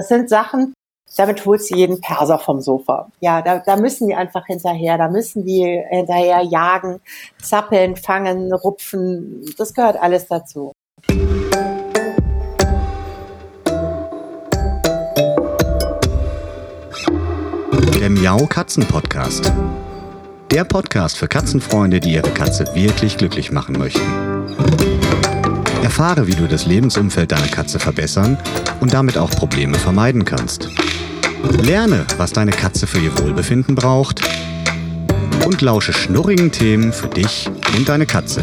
das sind Sachen, damit holst du jeden Perser vom Sofa. Ja, da, da müssen die einfach hinterher, da müssen die hinterher jagen, zappeln, fangen, rupfen. Das gehört alles dazu. Der Miau Katzen Podcast. Der Podcast für Katzenfreunde, die ihre Katze wirklich glücklich machen möchten. Erfahre, wie du das Lebensumfeld deiner Katze verbessern und damit auch Probleme vermeiden kannst. Lerne, was deine Katze für ihr Wohlbefinden braucht und lausche schnurrigen Themen für dich und deine Katze.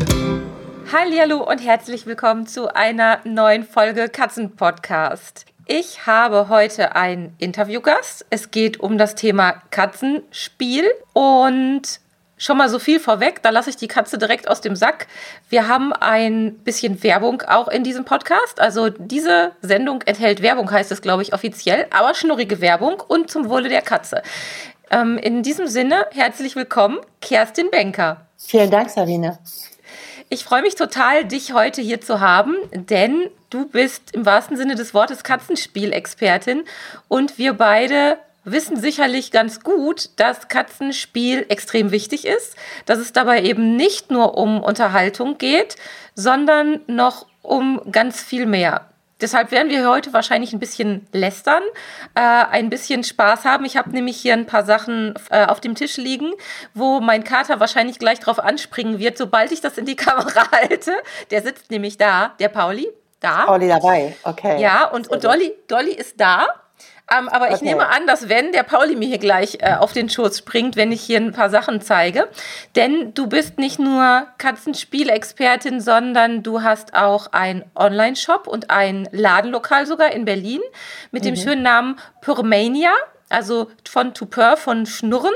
Hallo und herzlich willkommen zu einer neuen Folge Katzenpodcast. Ich habe heute einen Interviewgast. Es geht um das Thema Katzenspiel und schon mal so viel vorweg, da lasse ich die Katze direkt aus dem Sack. Wir haben ein bisschen Werbung auch in diesem Podcast. Also diese Sendung enthält Werbung, heißt es, glaube ich, offiziell, aber schnurrige Werbung und zum Wohle der Katze. Ähm, in diesem Sinne, herzlich willkommen, Kerstin Benker. Vielen Dank, Sabine. Ich freue mich total, dich heute hier zu haben, denn du bist im wahrsten Sinne des Wortes Katzenspielexpertin und wir beide wissen sicherlich ganz gut, dass Katzenspiel extrem wichtig ist, dass es dabei eben nicht nur um Unterhaltung geht, sondern noch um ganz viel mehr. Deshalb werden wir heute wahrscheinlich ein bisschen lästern, äh, ein bisschen Spaß haben. Ich habe nämlich hier ein paar Sachen äh, auf dem Tisch liegen, wo mein Kater wahrscheinlich gleich drauf anspringen wird, sobald ich das in die Kamera halte. Der sitzt nämlich da, der Pauli, da. Pauli dabei, okay. Ja, und, und Dolly, Dolly ist da. Ähm, aber ich okay. nehme an, dass wenn der Pauli mir hier gleich äh, auf den Schoß springt, wenn ich hier ein paar Sachen zeige. Denn du bist nicht nur Katzenspielexpertin, sondern du hast auch einen Online-Shop und ein Ladenlokal sogar in Berlin mit mhm. dem schönen Namen Purmania, also von to purr, von Schnurren.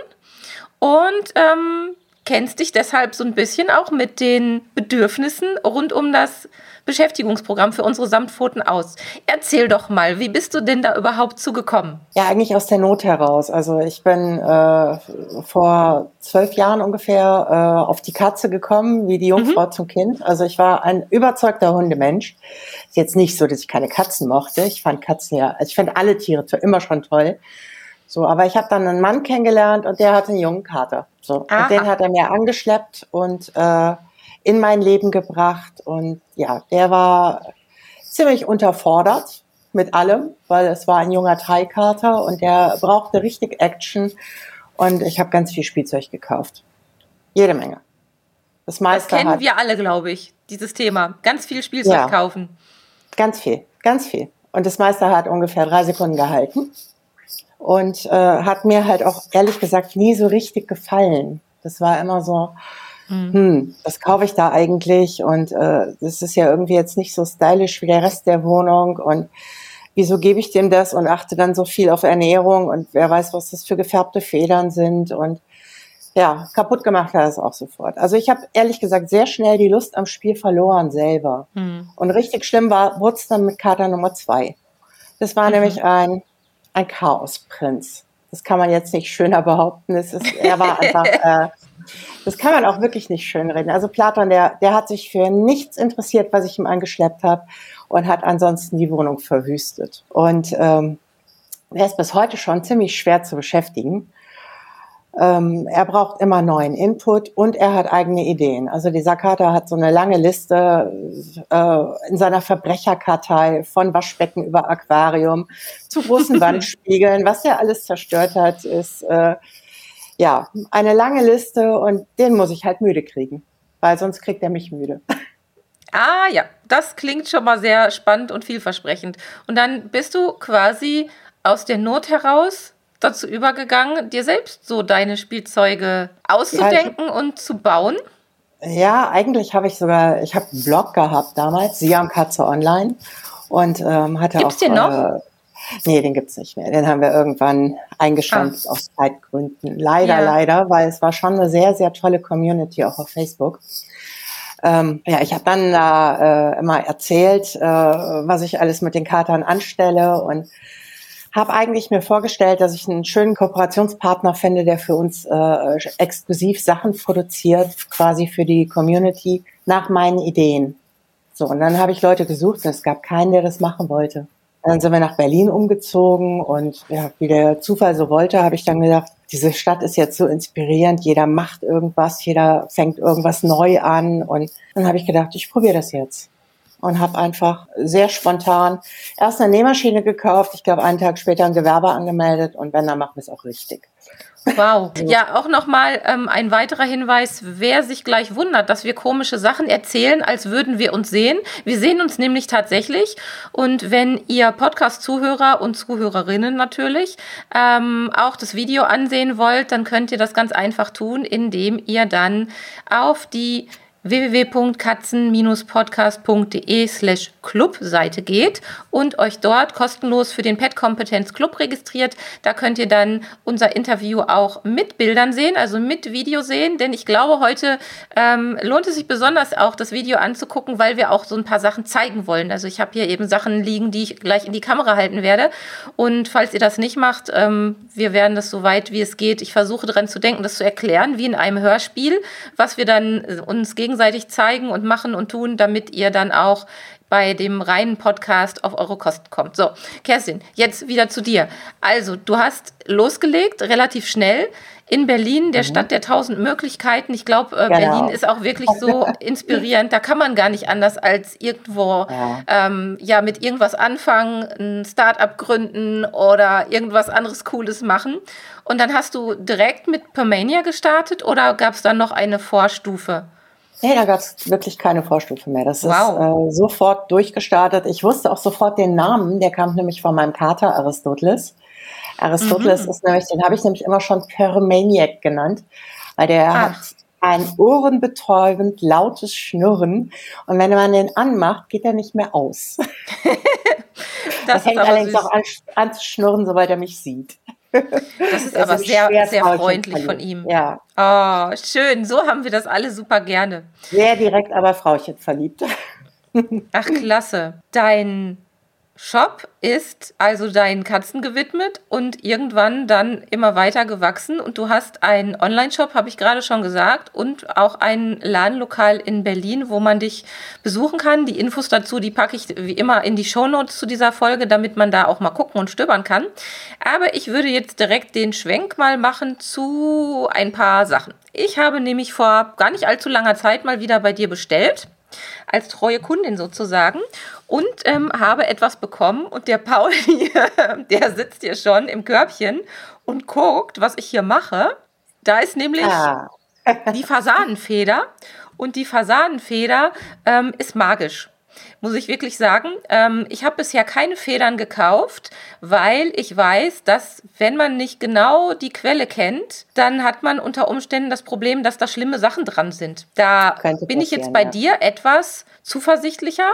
Und ähm, kennst dich deshalb so ein bisschen auch mit den Bedürfnissen rund um das Beschäftigungsprogramm für unsere Samtpfoten aus. Erzähl doch mal, wie bist du denn da überhaupt zugekommen? Ja, eigentlich aus der Not heraus. Also ich bin äh, vor zwölf Jahren ungefähr äh, auf die Katze gekommen, wie die Jungfrau mhm. zum Kind. Also ich war ein überzeugter Hundemensch. Ist jetzt nicht so, dass ich keine Katzen mochte. Ich fand Katzen ja, also ich fand alle Tiere immer schon toll. So, aber ich habe dann einen Mann kennengelernt und der hatte einen jungen Kater. So, und den hat er mir angeschleppt und äh, in mein Leben gebracht. Und ja, der war ziemlich unterfordert mit allem, weil es war ein junger Dreikater und der brauchte richtig Action. Und ich habe ganz viel Spielzeug gekauft. Jede Menge. Das. Das kennen hat, wir alle, glaube ich, dieses Thema. Ganz viel Spielzeug ja, kaufen. Ganz viel, ganz viel. Und das meiste hat ungefähr drei Sekunden gehalten. Und äh, hat mir halt auch ehrlich gesagt nie so richtig gefallen. Das war immer so, Mhm. Hm, was kaufe ich da eigentlich? Und äh, das ist ja irgendwie jetzt nicht so stylisch wie der Rest der Wohnung. Und wieso gebe ich dem das und achte dann so viel auf Ernährung und wer weiß, was das für gefärbte Federn sind. Und ja, kaputt gemacht hat es auch sofort. Also ich habe ehrlich gesagt sehr schnell die Lust am Spiel verloren selber. Mhm. Und richtig schlimm war, wurde dann mit Kater Nummer zwei. Das war mhm. nämlich ein, ein Chaosprinz. Das kann man jetzt nicht schöner behaupten. Es ist, er war einfach äh, das kann man auch wirklich nicht schönreden. Also Platon, der, der hat sich für nichts interessiert, was ich ihm angeschleppt habe und hat ansonsten die Wohnung verwüstet. Und ähm, er ist bis heute schon ziemlich schwer zu beschäftigen. Ähm, er braucht immer neuen Input und er hat eigene Ideen. Also die Sakata hat so eine lange Liste äh, in seiner Verbrecherkartei von Waschbecken über Aquarium zu großen Wandspiegeln. Was er alles zerstört hat, ist äh, ja, eine lange Liste und den muss ich halt müde kriegen, weil sonst kriegt er mich müde. Ah ja, das klingt schon mal sehr spannend und vielversprechend. Und dann bist du quasi aus der Not heraus dazu übergegangen, dir selbst so deine Spielzeuge auszudenken ja, und zu bauen? Ja, eigentlich habe ich sogar, ich habe einen Blog gehabt damals, Siam Katze Online und ähm, hatte Gibt's auch. Den noch? Äh, Nee, den gibt's nicht mehr. Den haben wir irgendwann eingeschränkt ah. aus Zeitgründen. Leider, ja. leider, weil es war schon eine sehr, sehr tolle Community auch auf Facebook. Ähm, ja, ich habe dann da äh, immer erzählt, äh, was ich alles mit den Katern anstelle und habe eigentlich mir vorgestellt, dass ich einen schönen Kooperationspartner finde, der für uns äh, exklusiv Sachen produziert, quasi für die Community nach meinen Ideen. So, und dann habe ich Leute gesucht und es gab keinen, der das machen wollte. Dann sind wir nach Berlin umgezogen und ja, wie der Zufall so wollte, habe ich dann gedacht, diese Stadt ist jetzt so inspirierend, jeder macht irgendwas, jeder fängt irgendwas neu an und dann habe ich gedacht, ich probiere das jetzt und habe einfach sehr spontan erst eine Nähmaschine gekauft, ich glaube einen Tag später ein Gewerbe angemeldet und wenn, dann machen wir es auch richtig. Wow. Ja, auch nochmal ähm, ein weiterer Hinweis, wer sich gleich wundert, dass wir komische Sachen erzählen, als würden wir uns sehen. Wir sehen uns nämlich tatsächlich. Und wenn ihr Podcast-Zuhörer und Zuhörerinnen natürlich ähm, auch das Video ansehen wollt, dann könnt ihr das ganz einfach tun, indem ihr dann auf die www.katzen-podcast.de slash Club-Seite geht und euch dort kostenlos für den Pet Kompetenz Club registriert. Da könnt ihr dann unser Interview auch mit Bildern sehen, also mit Video sehen, denn ich glaube, heute ähm, lohnt es sich besonders auch, das Video anzugucken, weil wir auch so ein paar Sachen zeigen wollen. Also ich habe hier eben Sachen liegen, die ich gleich in die Kamera halten werde. Und falls ihr das nicht macht, ähm, wir werden das so weit wie es geht. Ich versuche daran zu denken, das zu erklären, wie in einem Hörspiel, was wir dann uns gegen gegenseitig zeigen und machen und tun, damit ihr dann auch bei dem reinen Podcast auf eure Kosten kommt. So, Kerstin, jetzt wieder zu dir. Also, du hast losgelegt, relativ schnell in Berlin, der mhm. Stadt der tausend Möglichkeiten. Ich glaube, äh, genau. Berlin ist auch wirklich so inspirierend. Da kann man gar nicht anders als irgendwo ja, ähm, ja mit irgendwas anfangen, ein Start-up gründen oder irgendwas anderes Cooles machen. Und dann hast du direkt mit Permania gestartet oder gab es dann noch eine Vorstufe? Nee, da gab es wirklich keine Vorstufe mehr. Das wow. ist äh, sofort durchgestartet. Ich wusste auch sofort den Namen, der kam nämlich von meinem Kater Aristoteles. Aristoteles mhm. ist nämlich, den habe ich nämlich immer schon Permaniac genannt, weil der Ach. hat ein ohrenbetäubend lautes Schnurren und wenn man den anmacht, geht er nicht mehr aus. das er fängt allerdings süß. auch an, an zu schnurren, sobald er mich sieht. Das ist aber sehr, sehr freundlich von ihm. Ja. Oh, schön. So haben wir das alle super gerne. Sehr direkt, aber Frauchen verliebt. Ach, klasse. Dein Shop ist also deinen Katzen gewidmet und irgendwann dann immer weiter gewachsen. Und du hast einen Online-Shop, habe ich gerade schon gesagt, und auch ein Ladenlokal in Berlin, wo man dich besuchen kann. Die Infos dazu, die packe ich wie immer in die Shownotes zu dieser Folge, damit man da auch mal gucken und stöbern kann. Aber ich würde jetzt direkt den Schwenk mal machen zu ein paar Sachen. Ich habe nämlich vor gar nicht allzu langer Zeit mal wieder bei dir bestellt als treue Kundin sozusagen und ähm, habe etwas bekommen und der Paul hier, der sitzt hier schon im Körbchen und guckt, was ich hier mache. Da ist nämlich ah. die Fasanenfeder und die Fasanenfeder ähm, ist magisch muss ich wirklich sagen. Ähm, ich habe bisher keine Federn gekauft, weil ich weiß, dass wenn man nicht genau die Quelle kennt, dann hat man unter Umständen das Problem, dass da schlimme Sachen dran sind. Da bin ich jetzt bei ja. dir etwas zuversichtlicher.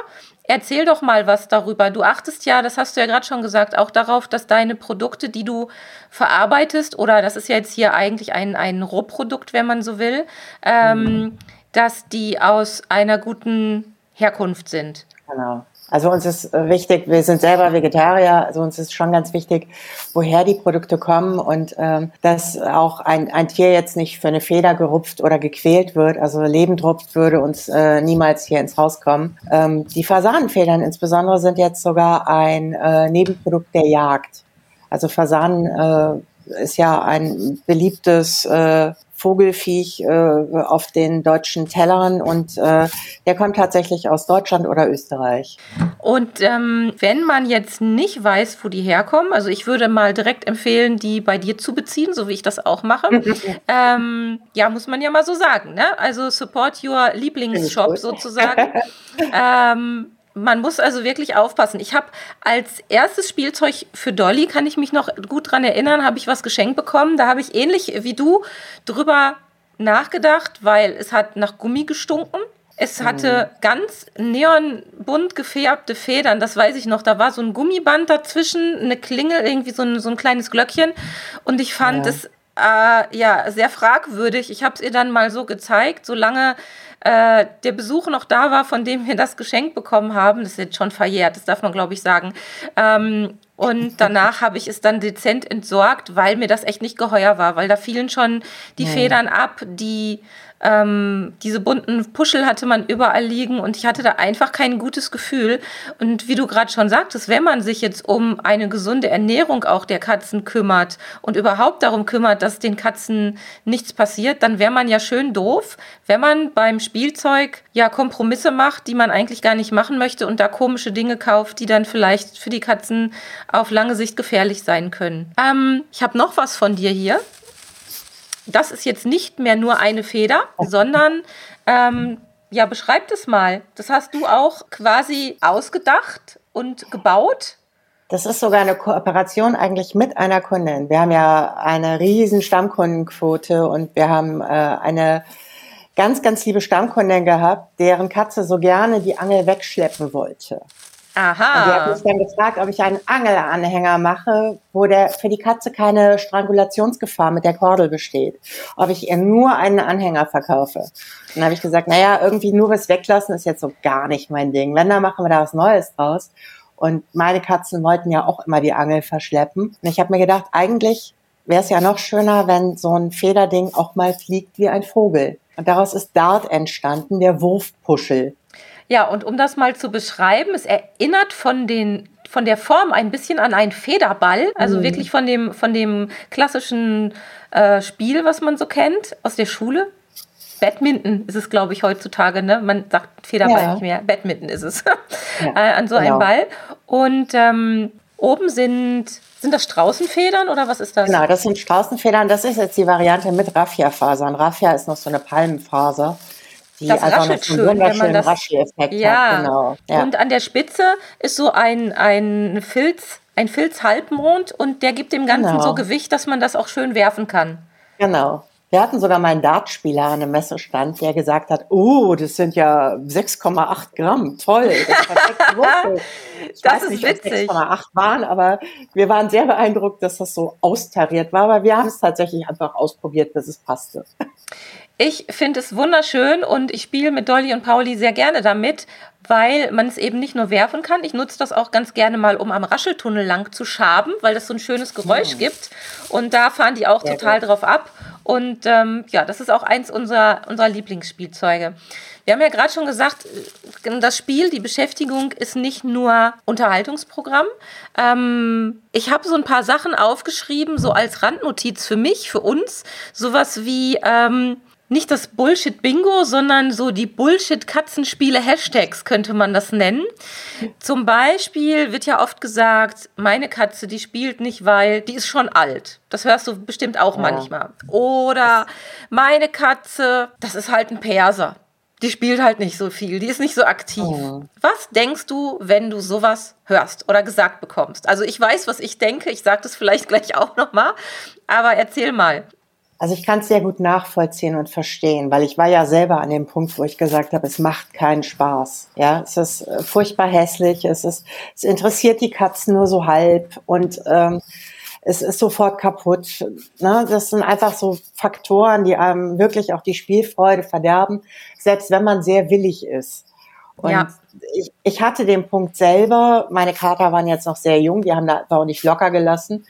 Erzähl doch mal was darüber. Du achtest ja, das hast du ja gerade schon gesagt, auch darauf, dass deine Produkte, die du verarbeitest, oder das ist ja jetzt hier eigentlich ein, ein Rohprodukt, wenn man so will, ähm, mhm. dass die aus einer guten Herkunft sind. Genau. Also uns ist äh, wichtig, wir sind selber Vegetarier, also uns ist schon ganz wichtig, woher die Produkte kommen und ähm, dass auch ein, ein Tier jetzt nicht für eine Feder gerupft oder gequält wird, also lebend rupft, würde uns äh, niemals hier ins Haus kommen. Ähm, die Fasanenfedern insbesondere sind jetzt sogar ein äh, Nebenprodukt der Jagd. Also Fasanen äh, ist ja ein beliebtes äh, Vogelfiech äh, auf den deutschen Tellern und äh, der kommt tatsächlich aus Deutschland oder Österreich. Und ähm, wenn man jetzt nicht weiß, wo die herkommen, also ich würde mal direkt empfehlen, die bei dir zu beziehen, so wie ich das auch mache. ähm, ja, muss man ja mal so sagen. Ne? Also support your Lieblingsshop sozusagen. ähm, man muss also wirklich aufpassen. Ich habe als erstes Spielzeug für Dolly, kann ich mich noch gut dran erinnern, habe ich was geschenkt bekommen. Da habe ich ähnlich wie du drüber nachgedacht, weil es hat nach Gummi gestunken. Es hatte mhm. ganz neonbunt gefärbte Federn, das weiß ich noch. Da war so ein Gummiband dazwischen, eine Klingel, irgendwie so ein, so ein kleines Glöckchen. Und ich fand ja. es äh, ja sehr fragwürdig. Ich habe es ihr dann mal so gezeigt, solange äh, der Besuch noch da war, von dem wir das geschenkt bekommen haben. Das ist jetzt schon verjährt, das darf man, glaube ich, sagen. Ähm, und danach habe ich es dann dezent entsorgt, weil mir das echt nicht geheuer war, weil da fielen schon die nee. Federn ab, die ähm, diese bunten Puschel hatte man überall liegen und ich hatte da einfach kein gutes Gefühl. Und wie du gerade schon sagtest, wenn man sich jetzt um eine gesunde Ernährung auch der Katzen kümmert und überhaupt darum kümmert, dass den Katzen nichts passiert, dann wäre man ja schön doof, wenn man beim Spielzeug ja Kompromisse macht, die man eigentlich gar nicht machen möchte und da komische Dinge kauft, die dann vielleicht für die Katzen auf lange Sicht gefährlich sein können. Ähm, ich habe noch was von dir hier das ist jetzt nicht mehr nur eine Feder, sondern ähm, ja, beschreib das mal. Das hast du auch quasi ausgedacht und gebaut. Das ist sogar eine Kooperation eigentlich mit einer Kundin. Wir haben ja eine riesen Stammkundenquote und wir haben äh, eine ganz, ganz liebe Stammkundin gehabt, deren Katze so gerne die Angel wegschleppen wollte. Aha. Und die hat mich dann gefragt, ob ich einen Angelanhänger mache, wo der für die Katze keine Strangulationsgefahr mit der Kordel besteht. Ob ich ihr nur einen Anhänger verkaufe. Dann habe ich gesagt, naja, irgendwie nur was weglassen ist jetzt so gar nicht mein Ding. Wenn, dann machen wir da was Neues draus. Und meine Katzen wollten ja auch immer die Angel verschleppen. Und ich habe mir gedacht, eigentlich wäre es ja noch schöner, wenn so ein Federding auch mal fliegt wie ein Vogel. Und daraus ist Dart entstanden, der Wurfpuschel. Ja, und um das mal zu beschreiben, es erinnert von den von der Form ein bisschen an einen Federball, also mhm. wirklich von dem von dem klassischen äh, Spiel, was man so kennt aus der Schule. Badminton ist es, glaube ich, heutzutage. Ne? Man sagt Federball ja. nicht mehr. Badminton ist es. Ja, äh, an so genau. einem Ball. Und ähm, oben sind, sind das Straußenfedern oder was ist das? Genau, das sind Straußenfedern. Das ist jetzt die Variante mit Raffia-Fasern. Raffia ist noch so eine Palmenfaser die das raschelt schön, wenn man das. Ja. Hat, genau. ja. Und an der Spitze ist so ein, ein Filz, ein Filzhalbmond und der gibt dem Ganzen genau. so Gewicht, dass man das auch schön werfen kann. Genau. Wir hatten sogar mal einen Dartspieler an einem Messestand, der gesagt hat, oh, das sind ja 6,8 Gramm, toll. Das, ich das ist nicht, witzig. 6,8 waren, aber wir waren sehr beeindruckt, dass das so austariert war, aber wir haben es tatsächlich einfach ausprobiert, bis es passte. Ich finde es wunderschön und ich spiele mit Dolly und Pauli sehr gerne damit, weil man es eben nicht nur werfen kann. Ich nutze das auch ganz gerne mal, um am Rascheltunnel lang zu schaben, weil das so ein schönes Geräusch mhm. gibt. Und da fahren die auch ja, total gut. drauf ab. Und ähm, ja, das ist auch eins unserer, unserer Lieblingsspielzeuge. Wir haben ja gerade schon gesagt, äh, das Spiel, die Beschäftigung ist nicht nur Unterhaltungsprogramm. Ähm, ich habe so ein paar Sachen aufgeschrieben, so als Randnotiz für mich, für uns. Sowas wie ähm, nicht das Bullshit-Bingo, sondern so die Bullshit-Katzenspiele-Hashtags könnte man das nennen. Zum Beispiel wird ja oft gesagt, meine Katze, die spielt nicht, weil die ist schon alt. Das hörst du bestimmt auch ja. manchmal. Oder meine Katze, das ist halt ein Perser. Die spielt halt nicht so viel, die ist nicht so aktiv. Oh. Was denkst du, wenn du sowas hörst oder gesagt bekommst? Also ich weiß, was ich denke, ich sage das vielleicht gleich auch nochmal, aber erzähl mal. Also ich kann es sehr gut nachvollziehen und verstehen, weil ich war ja selber an dem Punkt, wo ich gesagt habe, es macht keinen Spaß. Ja, es ist äh, furchtbar hässlich, es ist, es interessiert die Katzen nur so halb und ähm, es ist sofort kaputt. Ne? Das sind einfach so Faktoren, die einem wirklich auch die Spielfreude verderben, selbst wenn man sehr willig ist. Und ja. ich, ich hatte den Punkt selber, meine Kater waren jetzt noch sehr jung, die haben da auch nicht locker gelassen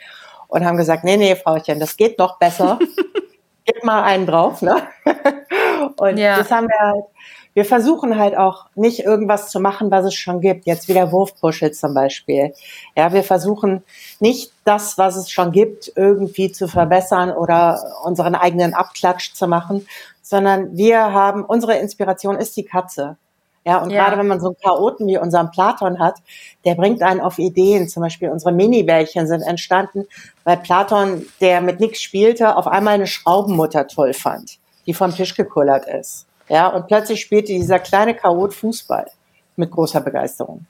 und haben gesagt, nee, nee, Frauchen, das geht noch besser. Gib mal einen drauf, ne? und ja. das haben wir halt, wir versuchen halt auch nicht irgendwas zu machen, was es schon gibt. Jetzt wieder Wurfpuschel zum Beispiel. Ja, wir versuchen nicht das, was es schon gibt, irgendwie zu verbessern oder unseren eigenen Abklatsch zu machen, sondern wir haben, unsere Inspiration ist die Katze. Ja, und ja. gerade wenn man so einen Chaoten wie unseren Platon hat, der bringt einen auf Ideen. Zum Beispiel unsere Mini-Bällchen sind entstanden, weil Platon, der mit nichts spielte, auf einmal eine Schraubenmutter toll fand, die vom Tisch gekullert ist. Ja, und plötzlich spielte dieser kleine Chaot Fußball mit großer Begeisterung.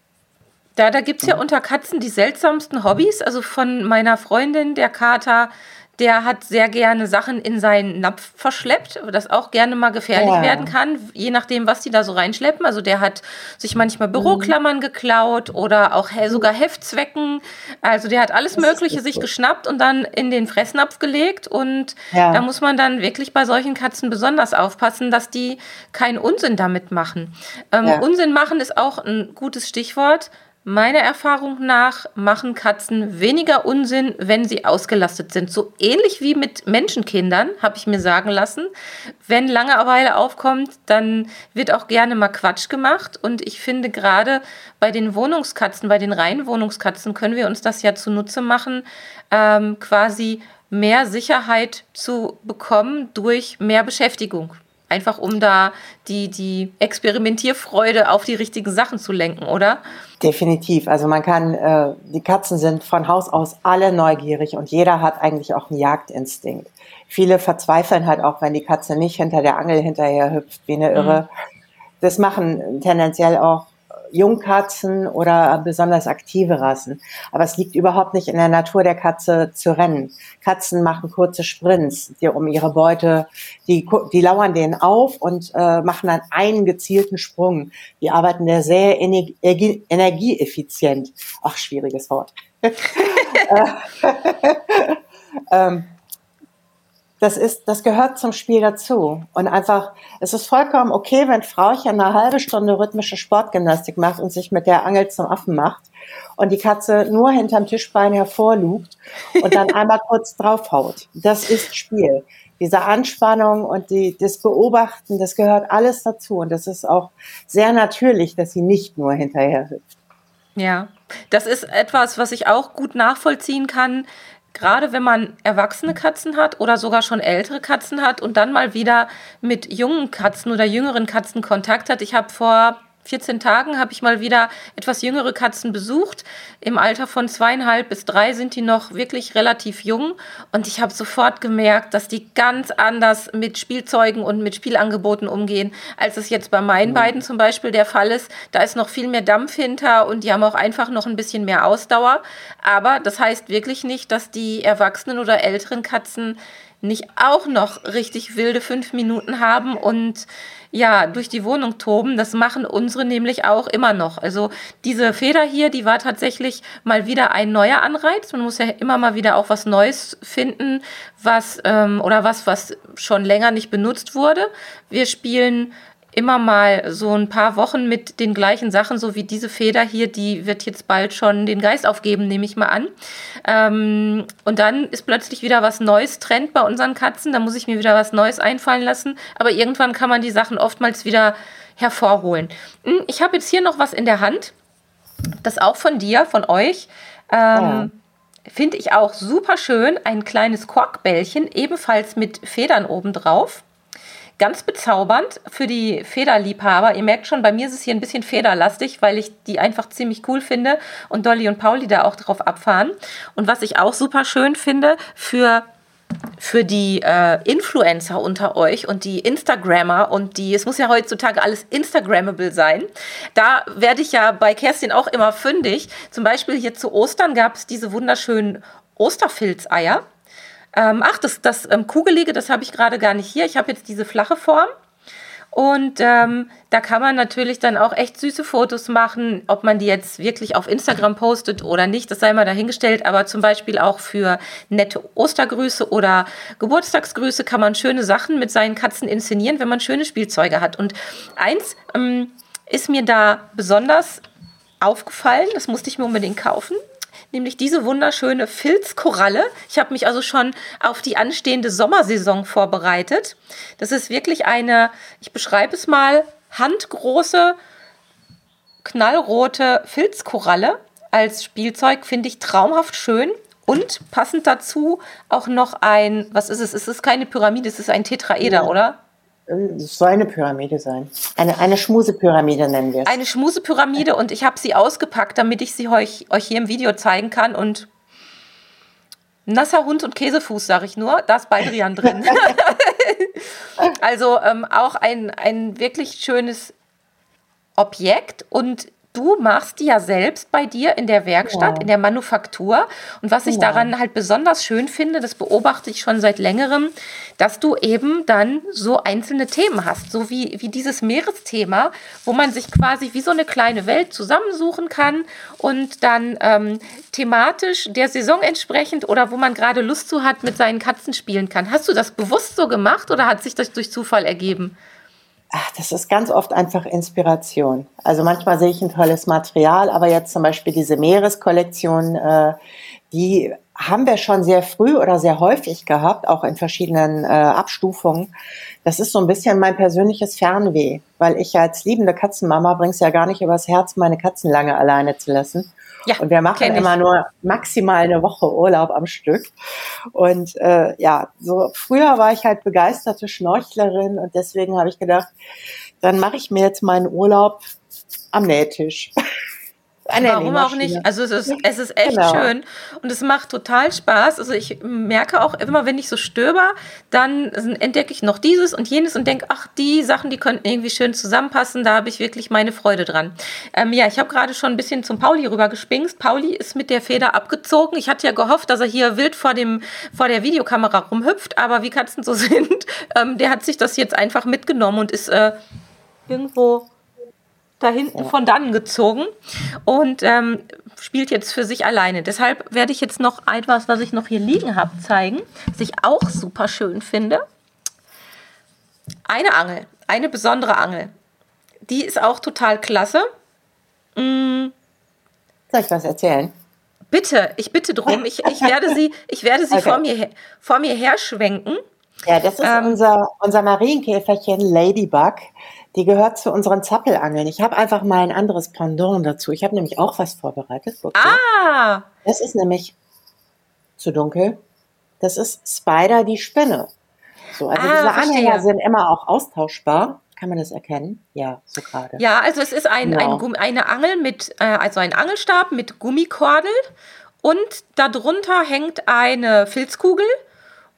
Da, da gibt es ja unter Katzen die seltsamsten Hobbys. Also von meiner Freundin, der Kater, der hat sehr gerne Sachen in seinen Napf verschleppt, das auch gerne mal gefährlich ja. werden kann, je nachdem, was die da so reinschleppen. Also der hat sich manchmal Büroklammern mhm. geklaut oder auch sogar Heftzwecken. Also der hat alles das Mögliche sich geschnappt und dann in den Fressnapf gelegt. Und ja. da muss man dann wirklich bei solchen Katzen besonders aufpassen, dass die keinen Unsinn damit machen. Ähm, ja. Unsinn machen ist auch ein gutes Stichwort. Meiner Erfahrung nach machen Katzen weniger Unsinn, wenn sie ausgelastet sind. So ähnlich wie mit Menschenkindern, habe ich mir sagen lassen. Wenn Langeweile aufkommt, dann wird auch gerne mal Quatsch gemacht. Und ich finde gerade bei den Wohnungskatzen, bei den reinen Wohnungskatzen können wir uns das ja zunutze machen, ähm, quasi mehr Sicherheit zu bekommen durch mehr Beschäftigung. Einfach um da die, die Experimentierfreude auf die richtigen Sachen zu lenken, oder? Definitiv. Also man kann, äh, die Katzen sind von Haus aus alle neugierig und jeder hat eigentlich auch einen Jagdinstinkt. Viele verzweifeln halt auch, wenn die Katze nicht hinter der Angel hinterher hüpft, wie eine Irre. Mhm. Das machen tendenziell auch Jungkatzen oder besonders aktive Rassen. Aber es liegt überhaupt nicht in der Natur der Katze zu rennen. Katzen machen kurze Sprints, die um ihre Beute, die, die lauern denen auf und äh, machen dann einen gezielten Sprung. Die arbeiten da sehr energie, energieeffizient. Ach, schwieriges Wort. ähm, das ist, das gehört zum Spiel dazu. Und einfach, es ist vollkommen okay, wenn Frauchen eine halbe Stunde rhythmische Sportgymnastik macht und sich mit der Angel zum Affen macht und die Katze nur hinterm Tischbein hervorlugt und dann einmal kurz draufhaut. Das ist Spiel. Diese Anspannung und die, das Beobachten, das gehört alles dazu. Und das ist auch sehr natürlich, dass sie nicht nur hinterher hüpft. Ja, das ist etwas, was ich auch gut nachvollziehen kann gerade wenn man erwachsene Katzen hat oder sogar schon ältere Katzen hat und dann mal wieder mit jungen Katzen oder jüngeren Katzen Kontakt hat. Ich habe vor 14 Tagen habe ich mal wieder etwas jüngere Katzen besucht. Im Alter von zweieinhalb bis drei sind die noch wirklich relativ jung. Und ich habe sofort gemerkt, dass die ganz anders mit Spielzeugen und mit Spielangeboten umgehen, als es jetzt bei meinen mhm. beiden zum Beispiel der Fall ist. Da ist noch viel mehr Dampf hinter und die haben auch einfach noch ein bisschen mehr Ausdauer. Aber das heißt wirklich nicht, dass die erwachsenen oder älteren Katzen nicht auch noch richtig wilde fünf Minuten haben und ja, durch die Wohnung toben. Das machen unsere nämlich auch immer noch. Also diese Feder hier, die war tatsächlich mal wieder ein neuer Anreiz. Man muss ja immer mal wieder auch was Neues finden, was ähm, oder was, was schon länger nicht benutzt wurde. Wir spielen immer mal so ein paar Wochen mit den gleichen Sachen, so wie diese Feder hier, die wird jetzt bald schon den Geist aufgeben, nehme ich mal an. Ähm, und dann ist plötzlich wieder was Neues Trend bei unseren Katzen, da muss ich mir wieder was Neues einfallen lassen. Aber irgendwann kann man die Sachen oftmals wieder hervorholen. Hm, ich habe jetzt hier noch was in der Hand, das auch von dir, von euch. Ähm, ja. Finde ich auch super schön. Ein kleines Korkbällchen, ebenfalls mit Federn obendrauf. Ganz bezaubernd für die Federliebhaber. Ihr merkt schon, bei mir ist es hier ein bisschen federlastig, weil ich die einfach ziemlich cool finde und Dolly und Pauli da auch drauf abfahren. Und was ich auch super schön finde für für die äh, Influencer unter euch und die Instagrammer und die, es muss ja heutzutage alles Instagrammable sein. Da werde ich ja bei Kerstin auch immer fündig. Zum Beispiel hier zu Ostern gab es diese wunderschönen Osterfilzeier. Ähm, ach, das, das ähm, Kugelige, das habe ich gerade gar nicht hier. Ich habe jetzt diese flache Form. Und ähm, da kann man natürlich dann auch echt süße Fotos machen, ob man die jetzt wirklich auf Instagram postet oder nicht, das sei mal dahingestellt. Aber zum Beispiel auch für nette Ostergrüße oder Geburtstagsgrüße kann man schöne Sachen mit seinen Katzen inszenieren, wenn man schöne Spielzeuge hat. Und eins ähm, ist mir da besonders aufgefallen, das musste ich mir unbedingt kaufen nämlich diese wunderschöne Filzkoralle. Ich habe mich also schon auf die anstehende Sommersaison vorbereitet. Das ist wirklich eine, ich beschreibe es mal, handgroße, knallrote Filzkoralle. Als Spielzeug finde ich traumhaft schön. Und passend dazu auch noch ein, was ist es? Es ist keine Pyramide, es ist ein Tetraeder, ja. oder? Soll eine Pyramide sein. Eine, eine Schmusepyramide nennen wir es. Eine Schmusepyramide und ich habe sie ausgepackt, damit ich sie euch, euch hier im Video zeigen kann. Und nasser Hund und Käsefuß, sage ich nur, da ist Baldrian drin. also ähm, auch ein, ein wirklich schönes Objekt und du machst die ja selbst bei dir in der Werkstatt, ja. in der Manufaktur. Und was ich ja. daran halt besonders schön finde, das beobachte ich schon seit längerem, dass du eben dann so einzelne Themen hast, so wie, wie dieses Meeresthema, wo man sich quasi wie so eine kleine Welt zusammensuchen kann und dann ähm, thematisch der Saison entsprechend oder wo man gerade Lust zu hat, mit seinen Katzen spielen kann. Hast du das bewusst so gemacht oder hat sich das durch Zufall ergeben? Ach, das ist ganz oft einfach Inspiration. Also manchmal sehe ich ein tolles Material, aber jetzt zum Beispiel diese Meereskollektion, äh, die haben wir schon sehr früh oder sehr häufig gehabt, auch in verschiedenen äh, Abstufungen. Das ist so ein bisschen mein persönliches Fernweh, weil ich als liebende Katzenmama bring's ja gar nicht übers Herz, meine Katzen lange alleine zu lassen. Ja, und wir machen immer nur maximal eine Woche Urlaub am Stück. Und äh, ja, so früher war ich halt begeisterte Schnorchlerin und deswegen habe ich gedacht, dann mache ich mir jetzt meinen Urlaub am Nähtisch. Warum auch nicht? Also es ist, es ist echt genau. schön und es macht total Spaß. Also ich merke auch immer, wenn ich so stöber, dann entdecke ich noch dieses und jenes und denke, ach, die Sachen, die könnten irgendwie schön zusammenpassen. Da habe ich wirklich meine Freude dran. Ähm, ja, ich habe gerade schon ein bisschen zum Pauli rüber gespingst. Pauli ist mit der Feder abgezogen. Ich hatte ja gehofft, dass er hier wild vor, dem, vor der Videokamera rumhüpft, aber wie Katzen so sind, ähm, der hat sich das jetzt einfach mitgenommen und ist äh, irgendwo da hinten von dann gezogen und ähm, spielt jetzt für sich alleine. Deshalb werde ich jetzt noch etwas, was ich noch hier liegen habe, zeigen, was ich auch super schön finde. Eine Angel, eine besondere Angel. Die ist auch total klasse. Mm. Soll ich was erzählen? Bitte, ich bitte drum. Ich, ich werde sie, ich werde sie okay. vor, mir, vor mir herschwenken. Ja, das ist ähm, unser, unser Marienkäferchen Ladybug. Die gehört zu unseren Zappelangeln. Ich habe einfach mal ein anderes Pendant dazu. Ich habe nämlich auch was vorbereitet. Ah! Das ist nämlich zu dunkel. Das ist Spider die Spinne. So, also ah, diese Anhänger sind immer auch austauschbar. Kann man das erkennen? Ja, so gerade. Ja, also es ist ein, genau. ein eine Angel mit, äh, also ein Angelstab mit Gummikordel und darunter hängt eine Filzkugel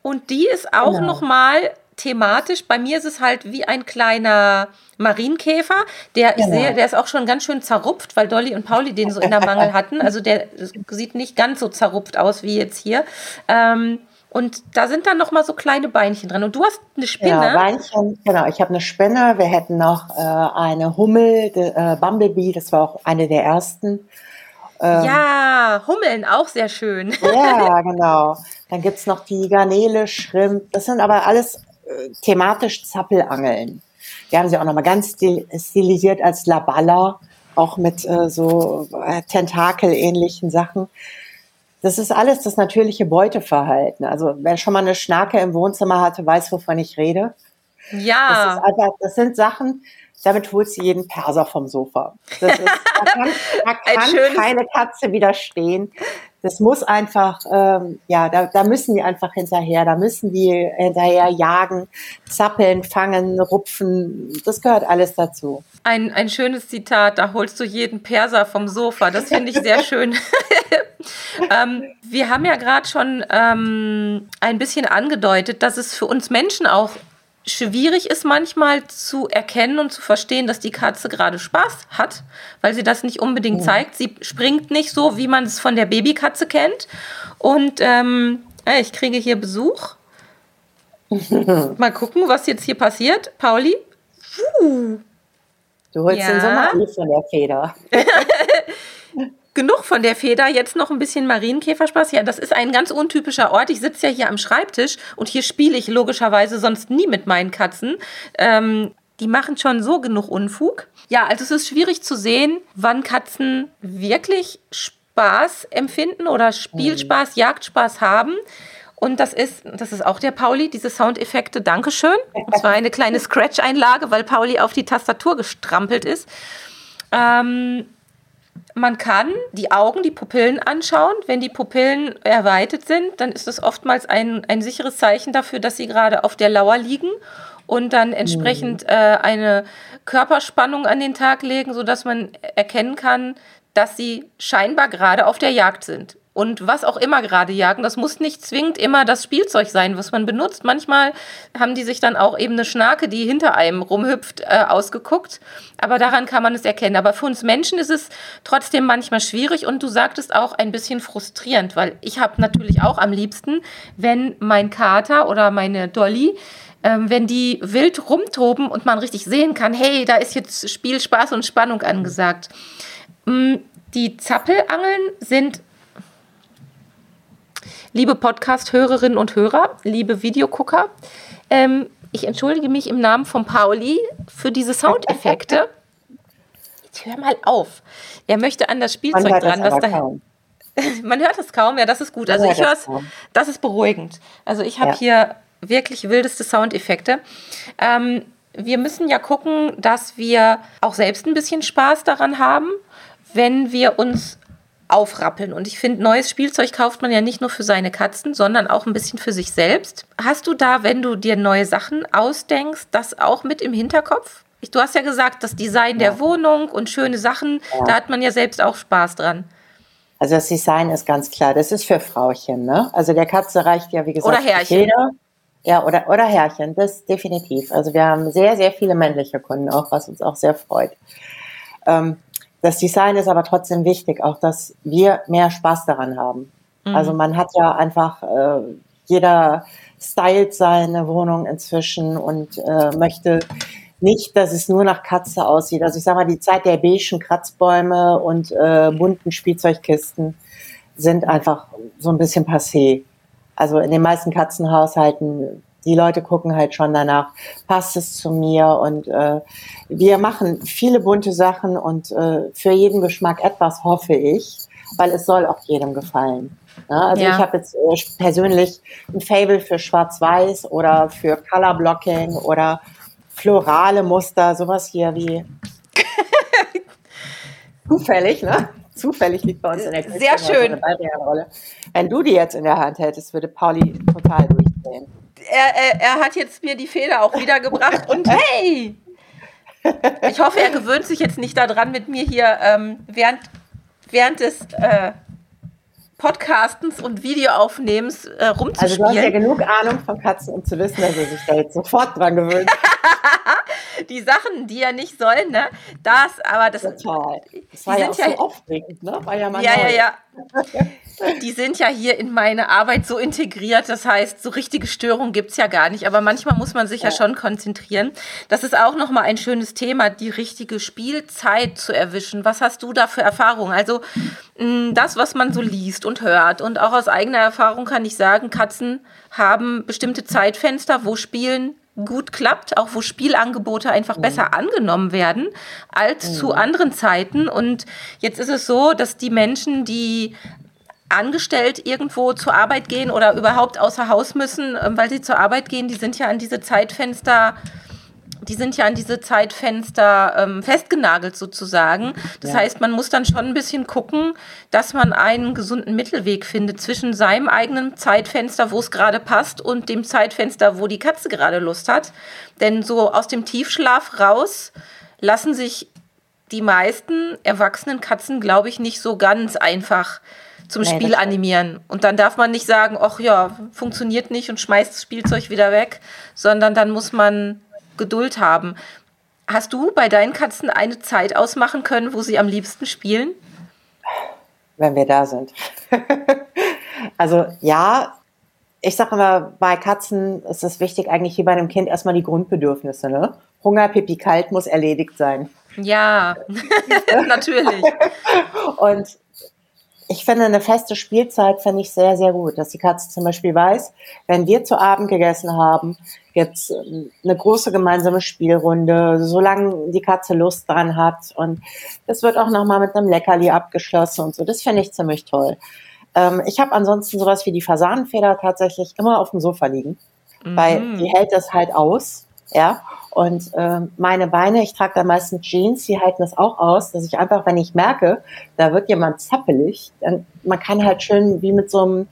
und die ist auch genau. nochmal thematisch. Bei mir ist es halt wie ein kleiner Marienkäfer. Der, genau. sehe, der ist auch schon ganz schön zerrupft, weil Dolly und Pauli den so in der Mangel hatten. Also der sieht nicht ganz so zerrupft aus wie jetzt hier. Ähm, und da sind dann noch mal so kleine Beinchen drin. Und du hast eine Spinne. Ja, Beinchen, genau. Ich habe eine Spinne. Wir hätten noch äh, eine Hummel, de, äh, Bumblebee. Das war auch eine der ersten. Ähm, ja, Hummeln, auch sehr schön. Ja, genau. Dann gibt es noch die Garnele, Schrimp. Das sind aber alles thematisch Zappelangeln. Wir haben sie auch nochmal ganz stilisiert als Laballa, auch mit äh, so äh, Tentakel-ähnlichen Sachen. Das ist alles das natürliche Beuteverhalten. Also wer schon mal eine Schnarke im Wohnzimmer hatte, weiß, wovon ich rede. Ja. Das, einfach, das sind Sachen, damit holst du jeden Perser vom Sofa. Das ist, da kann, da kann keine Katze widerstehen das muss einfach, ähm, ja, da, da müssen die einfach hinterher, da müssen die hinterher jagen, zappeln, fangen, rupfen, das gehört alles dazu. Ein, ein schönes Zitat, da holst du jeden Perser vom Sofa, das finde ich sehr schön. ähm, wir haben ja gerade schon ähm, ein bisschen angedeutet, dass es für uns Menschen auch schwierig ist manchmal zu erkennen und zu verstehen, dass die Katze gerade Spaß hat, weil sie das nicht unbedingt ja. zeigt. Sie springt nicht so, wie man es von der Babykatze kennt. Und ähm, ich kriege hier Besuch. Mal gucken, was jetzt hier passiert. Pauli. Puh. Du holst ja. den Sommer von der Feder. genug von der Feder, jetzt noch ein bisschen Marienkäferspaß. Ja, das ist ein ganz untypischer Ort. Ich sitze ja hier am Schreibtisch und hier spiele ich logischerweise sonst nie mit meinen Katzen. Ähm, die machen schon so genug Unfug. Ja, also es ist schwierig zu sehen, wann Katzen wirklich Spaß empfinden oder Spielspaß, Jagdspaß haben. Und das ist, das ist auch der Pauli, diese Soundeffekte. Dankeschön. Das war eine kleine Scratch-Einlage, weil Pauli auf die Tastatur gestrampelt ist. Ähm, man kann die Augen, die Pupillen anschauen. Wenn die Pupillen erweitert sind, dann ist das oftmals ein, ein sicheres Zeichen dafür, dass sie gerade auf der Lauer liegen und dann entsprechend mhm. äh, eine Körperspannung an den Tag legen, sodass man erkennen kann, dass sie scheinbar gerade auf der Jagd sind. Und was auch immer gerade jagen. Das muss nicht zwingend immer das Spielzeug sein, was man benutzt. Manchmal haben die sich dann auch eben eine Schnarke, die hinter einem rumhüpft, äh, ausgeguckt. Aber daran kann man es erkennen. Aber für uns Menschen ist es trotzdem manchmal schwierig und du sagtest auch ein bisschen frustrierend, weil ich habe natürlich auch am liebsten, wenn mein Kater oder meine Dolly ähm, wenn die wild rumtoben und man richtig sehen kann, hey, da ist jetzt Spiel, Spaß und Spannung angesagt. Mm, die Zappelangeln sind liebe Podcast-Hörerinnen und Hörer, liebe Videogucker, ähm, ich entschuldige mich im Namen von Pauli für diese Soundeffekte. Jetzt hör mal auf. Er möchte an das Spielzeug dran, was da. Man hört es kaum, ja, das ist gut. Also ich höre es, das ist beruhigend. Also ich habe ja. hier wirklich wildeste Soundeffekte. Ähm, wir müssen ja gucken, dass wir auch selbst ein bisschen Spaß daran haben, wenn wir uns aufrappeln. Und ich finde, neues Spielzeug kauft man ja nicht nur für seine Katzen, sondern auch ein bisschen für sich selbst. Hast du da, wenn du dir neue Sachen ausdenkst, das auch mit im Hinterkopf? Du hast ja gesagt, das Design ja. der Wohnung und schöne Sachen, ja. da hat man ja selbst auch Spaß dran. Also das Design ist ganz klar, das ist für Frauchen, ne? Also der Katze reicht ja, wie gesagt, oder Herrchen. Feder. Ja, oder, oder Herrchen, das definitiv. Also wir haben sehr, sehr viele männliche Kunden auch, was uns auch sehr freut. Ähm, das Design ist aber trotzdem wichtig, auch dass wir mehr Spaß daran haben. Mhm. Also man hat ja einfach, äh, jeder stylt seine Wohnung inzwischen und äh, möchte nicht, dass es nur nach Katze aussieht. Also ich sag mal, die Zeit der beigen Kratzbäume und äh, bunten Spielzeugkisten sind einfach so ein bisschen passé. Also in den meisten Katzenhaushalten die Leute gucken halt schon danach, passt es zu mir und äh, wir machen viele bunte Sachen und äh, für jeden Geschmack etwas, hoffe ich, weil es soll auch jedem gefallen. Ja, also ja. ich habe jetzt äh, persönlich ein Fable für Schwarz-Weiß oder für Color Blocking oder florale Muster, sowas hier wie zufällig, ne? Zufällig liegt bei uns in der Kiste Sehr schön. So Wenn du die jetzt in der Hand hättest, würde Pauli total durchdrehen er, er, er hat jetzt mir die Feder auch wiedergebracht und hey! Ich hoffe, er gewöhnt sich jetzt nicht daran, mit mir hier ähm, während, während des äh, Podcastens und Videoaufnehmens äh, rumzuspielen. Also du hast ja genug Ahnung von Katzen, um zu wissen, dass er sich da jetzt sofort dran gewöhnt. die Sachen, die er nicht soll, ne? Das, aber das. Total. Das war ja auch ja, so aufregend, ne? War ja mal Ja, neu. ja, ja. Die sind ja hier in meine Arbeit so integriert. Das heißt, so richtige Störungen gibt es ja gar nicht. Aber manchmal muss man sich ja, schon konzentrieren. Das ist auch nochmal ein schönes Thema, die richtige Spielzeit zu erwischen. Was hast du da für Erfahrungen? Also mm, das, was man so liest und hört. Und auch aus eigener Erfahrung kann ich sagen, Katzen haben bestimmte Zeitfenster, wo Spielen gut klappt, auch wo Spielangebote einfach mhm. besser angenommen werden als mhm. zu anderen Zeiten. Und jetzt ist es so, dass die Menschen, die angestellt irgendwo zur Arbeit gehen oder überhaupt außer Haus müssen, ähm, weil sie zur Arbeit gehen, die sind ja an diese Zeitfenster die sind ja an diese Zeitfenster ähm, festgenagelt sozusagen. Das ja. heißt, man muss dann schon ein bisschen gucken, dass man einen gesunden Mittelweg findet zwischen seinem eigenen Zeitfenster, wo es gerade passt, und dem Zeitfenster, wo die Katze gerade Lust hat. Denn so aus dem Tiefschlaf raus lassen sich die meisten erwachsenen Katzen, glaube ich, nicht so ganz einfach zum nee, Spiel animieren. Und dann darf man nicht sagen, ach ja, funktioniert nicht und schmeißt das Spielzeug wieder weg, sondern dann muss man Geduld haben. Hast du bei deinen Katzen eine Zeit ausmachen können, wo sie am liebsten spielen? Wenn wir da sind. also ja, ich sage immer, bei Katzen ist es wichtig, eigentlich wie bei einem Kind erstmal die Grundbedürfnisse. Ne? Hunger, Pipi, kalt muss erledigt sein. Ja, natürlich. Und ich finde, eine feste Spielzeit finde ich sehr, sehr gut, dass die Katze zum Beispiel weiß, wenn wir zu Abend gegessen haben, gibt's ähm, eine große gemeinsame Spielrunde, solange die Katze Lust dran hat. Und das wird auch nochmal mit einem Leckerli abgeschlossen und so. Das finde ich ziemlich toll. Ähm, ich habe ansonsten sowas wie die Fasanenfeder tatsächlich immer auf dem Sofa liegen, mhm. weil die hält das halt aus. Ja, und äh, meine Beine, ich trage da meistens Jeans, die halten das auch aus, dass ich einfach, wenn ich merke, da wird jemand zappelig, dann man kann halt schön wie mit so einem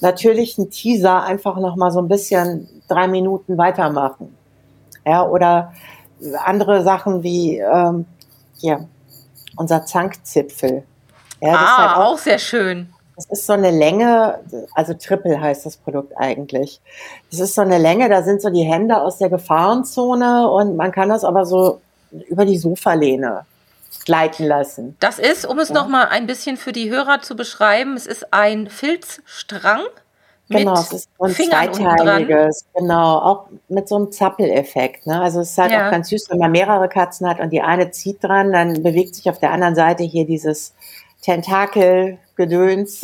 natürlichen Teaser einfach noch mal so ein bisschen drei Minuten weitermachen. Ja, oder andere Sachen wie ähm, hier unser Zankzipfel. Ja, ah, halt auch, auch, sehr schön. Das ist so eine Länge, also Triple heißt das Produkt eigentlich. Das ist so eine Länge, da sind so die Hände aus der Gefahrenzone und man kann das aber so über die Sofalehne gleiten lassen. Das ist, um es ja. nochmal ein bisschen für die Hörer zu beschreiben, es ist ein Filzstrang. Genau, es ist so ein Fingern zweiteiliges, genau, auch mit so einem Zappeleffekt. Ne? Also es ist halt ja. auch ganz süß, wenn man mehrere Katzen hat und die eine zieht dran, dann bewegt sich auf der anderen Seite hier dieses Tentakelgedöns.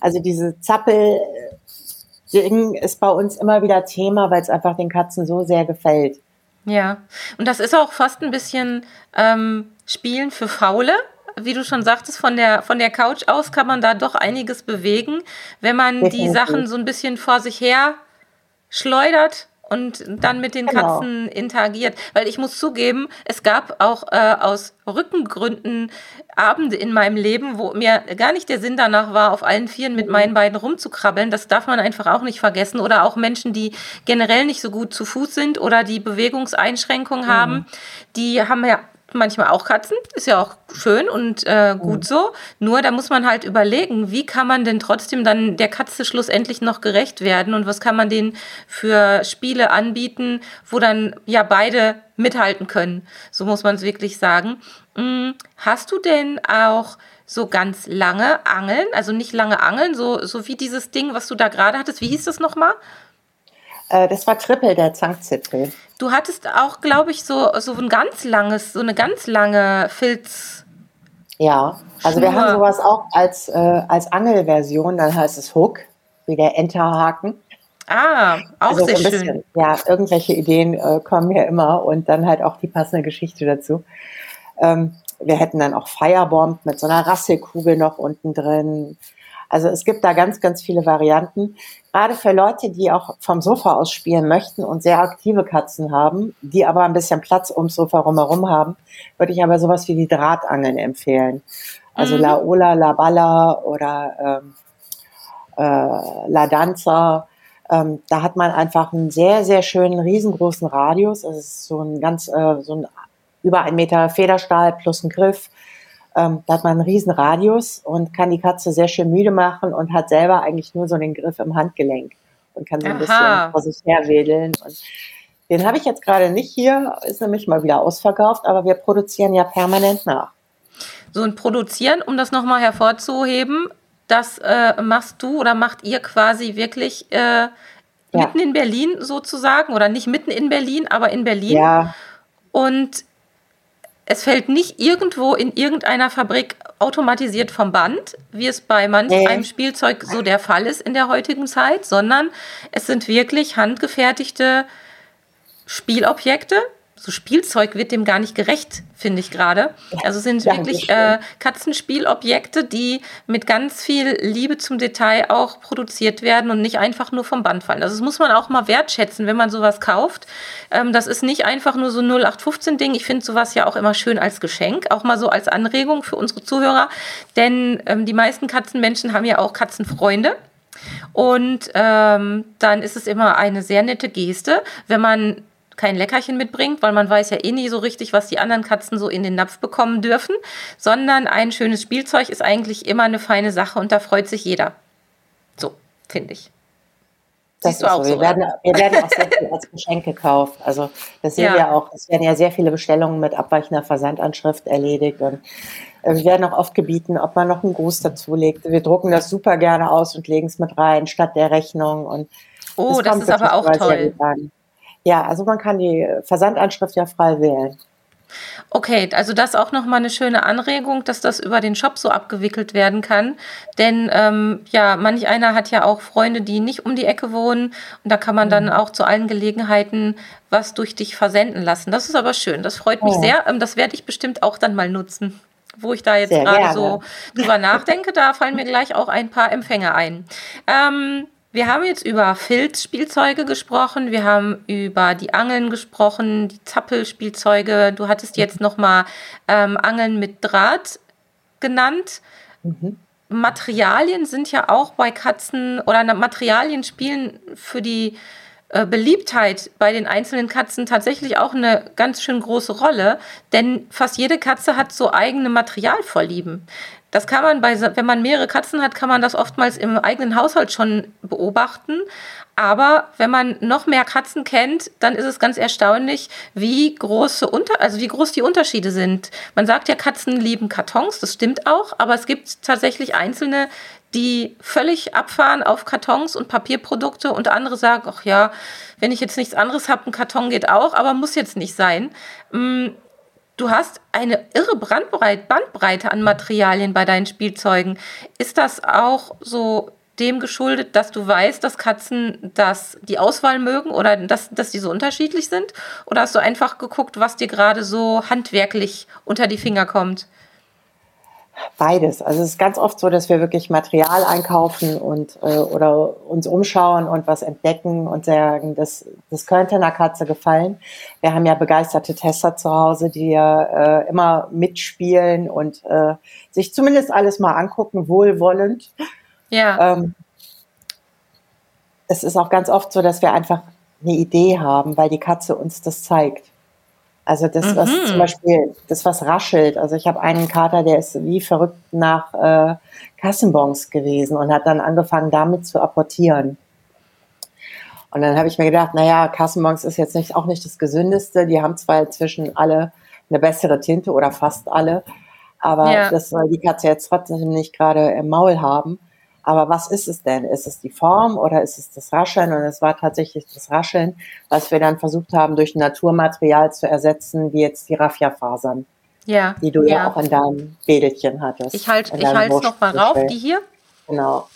Also diese Zappel-Ding ist bei uns immer wieder Thema, weil es einfach den Katzen so sehr gefällt. Ja, und das ist auch fast ein bisschen ähm, Spielen für Faule. Wie du schon sagtest, von der, von der Couch aus kann man da doch einiges bewegen, wenn man die Sachen so ein bisschen vor sich her schleudert und dann mit den genau. Katzen interagiert. Weil ich muss zugeben, es gab auch äh, aus Rückengründen Abende in meinem Leben, wo mir gar nicht der Sinn danach war, auf allen Vieren mit mhm. meinen beiden rumzukrabbeln. Das darf man einfach auch nicht vergessen. Oder auch Menschen, die generell nicht so gut zu Fuß sind oder die Bewegungseinschränkungen mhm. haben, die haben ja manchmal auch Katzen, ist ja auch schön und äh, gut mhm. so. Nur da muss man halt überlegen, wie kann man denn trotzdem dann der Katze schlussendlich noch gerecht werden und was kann man denen für Spiele anbieten, wo dann ja beide mithalten können. So muss man es wirklich sagen. Hm, hast du denn auch so ganz lange Angeln, also nicht lange Angeln, so, so wie dieses Ding, was du da gerade hattest, wie hieß das nochmal? Äh, das war Triple, der Zankzipfel. Du hattest auch, glaube ich, so, so ein ganz langes, so eine ganz lange Filz. Ja, also wir haben sowas auch als, äh, als Angelversion, dann heißt es Hook, wie der Enterhaken. Ah, auch also sehr so bisschen, schön. Ja, irgendwelche Ideen äh, kommen mir immer und dann halt auch die passende Geschichte dazu. Ähm, wir hätten dann auch Firebomb mit so einer Rasselkugel noch unten drin. Also es gibt da ganz, ganz viele Varianten. Gerade für Leute, die auch vom Sofa aus spielen möchten und sehr aktive Katzen haben, die aber ein bisschen Platz ums Sofa rumherum haben, würde ich aber sowas wie die Drahtangeln empfehlen. Also mhm. La Ola, La Balla oder ähm, äh, La Danza. Ähm, da hat man einfach einen sehr, sehr schönen, riesengroßen Radius. Es ist so ein ganz, äh, so ein über ein Meter Federstahl plus ein Griff ähm, da hat man einen riesen Radius und kann die Katze sehr schön müde machen und hat selber eigentlich nur so den Griff im Handgelenk und kann so ein Aha. bisschen vor sich her wedeln. Und den habe ich jetzt gerade nicht hier, ist nämlich mal wieder ausverkauft, aber wir produzieren ja permanent nach. So ein Produzieren, um das nochmal hervorzuheben, das äh, machst du oder macht ihr quasi wirklich äh, mitten ja. in Berlin sozusagen oder nicht mitten in Berlin, aber in Berlin. Ja. Und es fällt nicht irgendwo in irgendeiner Fabrik automatisiert vom Band, wie es bei manch nee. einem Spielzeug so der Fall ist in der heutigen Zeit, sondern es sind wirklich handgefertigte Spielobjekte, so Spielzeug wird dem gar nicht gerecht, finde ich gerade. Also sind ja, wirklich äh, Katzenspielobjekte, die mit ganz viel Liebe zum Detail auch produziert werden und nicht einfach nur vom Band fallen. Also das muss man auch mal wertschätzen, wenn man sowas kauft. Ähm, das ist nicht einfach nur so ein 0815-Ding. Ich finde sowas ja auch immer schön als Geschenk, auch mal so als Anregung für unsere Zuhörer. Denn ähm, die meisten Katzenmenschen haben ja auch Katzenfreunde. Und ähm, dann ist es immer eine sehr nette Geste, wenn man kein Leckerchen mitbringt, weil man weiß ja eh nie so richtig, was die anderen Katzen so in den Napf bekommen dürfen, sondern ein schönes Spielzeug ist eigentlich immer eine feine Sache und da freut sich jeder. So, finde ich. Das Siehst du auch so. Wir, werden, wir werden auch sehr viel als Geschenk gekauft. Also das sehen ja. wir auch. Es werden ja sehr viele Bestellungen mit abweichender Versandanschrift erledigt und äh, wir werden auch oft gebeten, ob man noch einen Gruß dazu legt. Wir drucken das super gerne aus und legen es mit rein statt der Rechnung. Und oh, das, das ist aber auch toll. Ja, also man kann die Versandanschrift ja frei wählen. Okay, also das auch nochmal eine schöne Anregung, dass das über den Shop so abgewickelt werden kann. Denn ähm, ja, manch einer hat ja auch Freunde, die nicht um die Ecke wohnen. Und da kann man dann mhm. auch zu allen Gelegenheiten was durch dich versenden lassen. Das ist aber schön. Das freut mich oh. sehr. Ähm, das werde ich bestimmt auch dann mal nutzen. Wo ich da jetzt gerade so drüber nachdenke, da fallen mir gleich auch ein paar Empfänger ein. Ähm, wir haben jetzt über Filzspielzeuge gesprochen, wir haben über die Angeln gesprochen, die Zappelspielzeuge. Du hattest jetzt noch mal ähm, Angeln mit Draht genannt. Mhm. Materialien sind ja auch bei Katzen oder Materialien spielen für die äh, Beliebtheit bei den einzelnen Katzen tatsächlich auch eine ganz schön große Rolle, denn fast jede Katze hat so eigene Materialvorlieben. Das kann man bei, wenn man mehrere Katzen hat, kann man das oftmals im eigenen Haushalt schon beobachten. Aber wenn man noch mehr Katzen kennt, dann ist es ganz erstaunlich, wie große Unter also wie groß die Unterschiede sind. Man sagt ja, Katzen lieben Kartons, das stimmt auch, aber es gibt tatsächlich einzelne, die völlig abfahren auf Kartons und Papierprodukte und andere sagen, ach ja, wenn ich jetzt nichts anderes habe, ein Karton geht auch, aber muss jetzt nicht sein. Du hast eine irre Bandbreite an Materialien bei deinen Spielzeugen. Ist das auch so dem geschuldet, dass du weißt, dass Katzen das, die Auswahl mögen oder dass, dass die so unterschiedlich sind? Oder hast du einfach geguckt, was dir gerade so handwerklich unter die Finger kommt? Beides. Also es ist ganz oft so, dass wir wirklich Material einkaufen und äh, oder uns umschauen und was entdecken und sagen, das, das könnte einer Katze gefallen. Wir haben ja begeisterte Tester zu Hause, die ja äh, immer mitspielen und äh, sich zumindest alles mal angucken, wohlwollend ja. Ähm, es ist auch ganz oft so, dass wir einfach eine Idee haben, weil die Katze uns das zeigt. Also das, mhm. was zum Beispiel, das, was raschelt. Also ich habe einen Kater, der ist wie verrückt nach äh, Kassenbons gewesen und hat dann angefangen, damit zu apportieren. Und dann habe ich mir gedacht, naja, Kassenbons ist jetzt nicht, auch nicht das Gesündeste. Die haben zwar inzwischen alle eine bessere Tinte oder fast alle, aber ja. das soll die Katze jetzt trotzdem nicht gerade im Maul haben. Aber was ist es denn? Ist es die Form oder ist es das Rascheln? Und es war tatsächlich das Rascheln, was wir dann versucht haben, durch Naturmaterial zu ersetzen, wie jetzt die Raffia-Fasern. Ja. Die du ja. ja. auch in deinem Bädelchen hattest. Ich halte ich halte es nochmal rauf, die hier. Genau.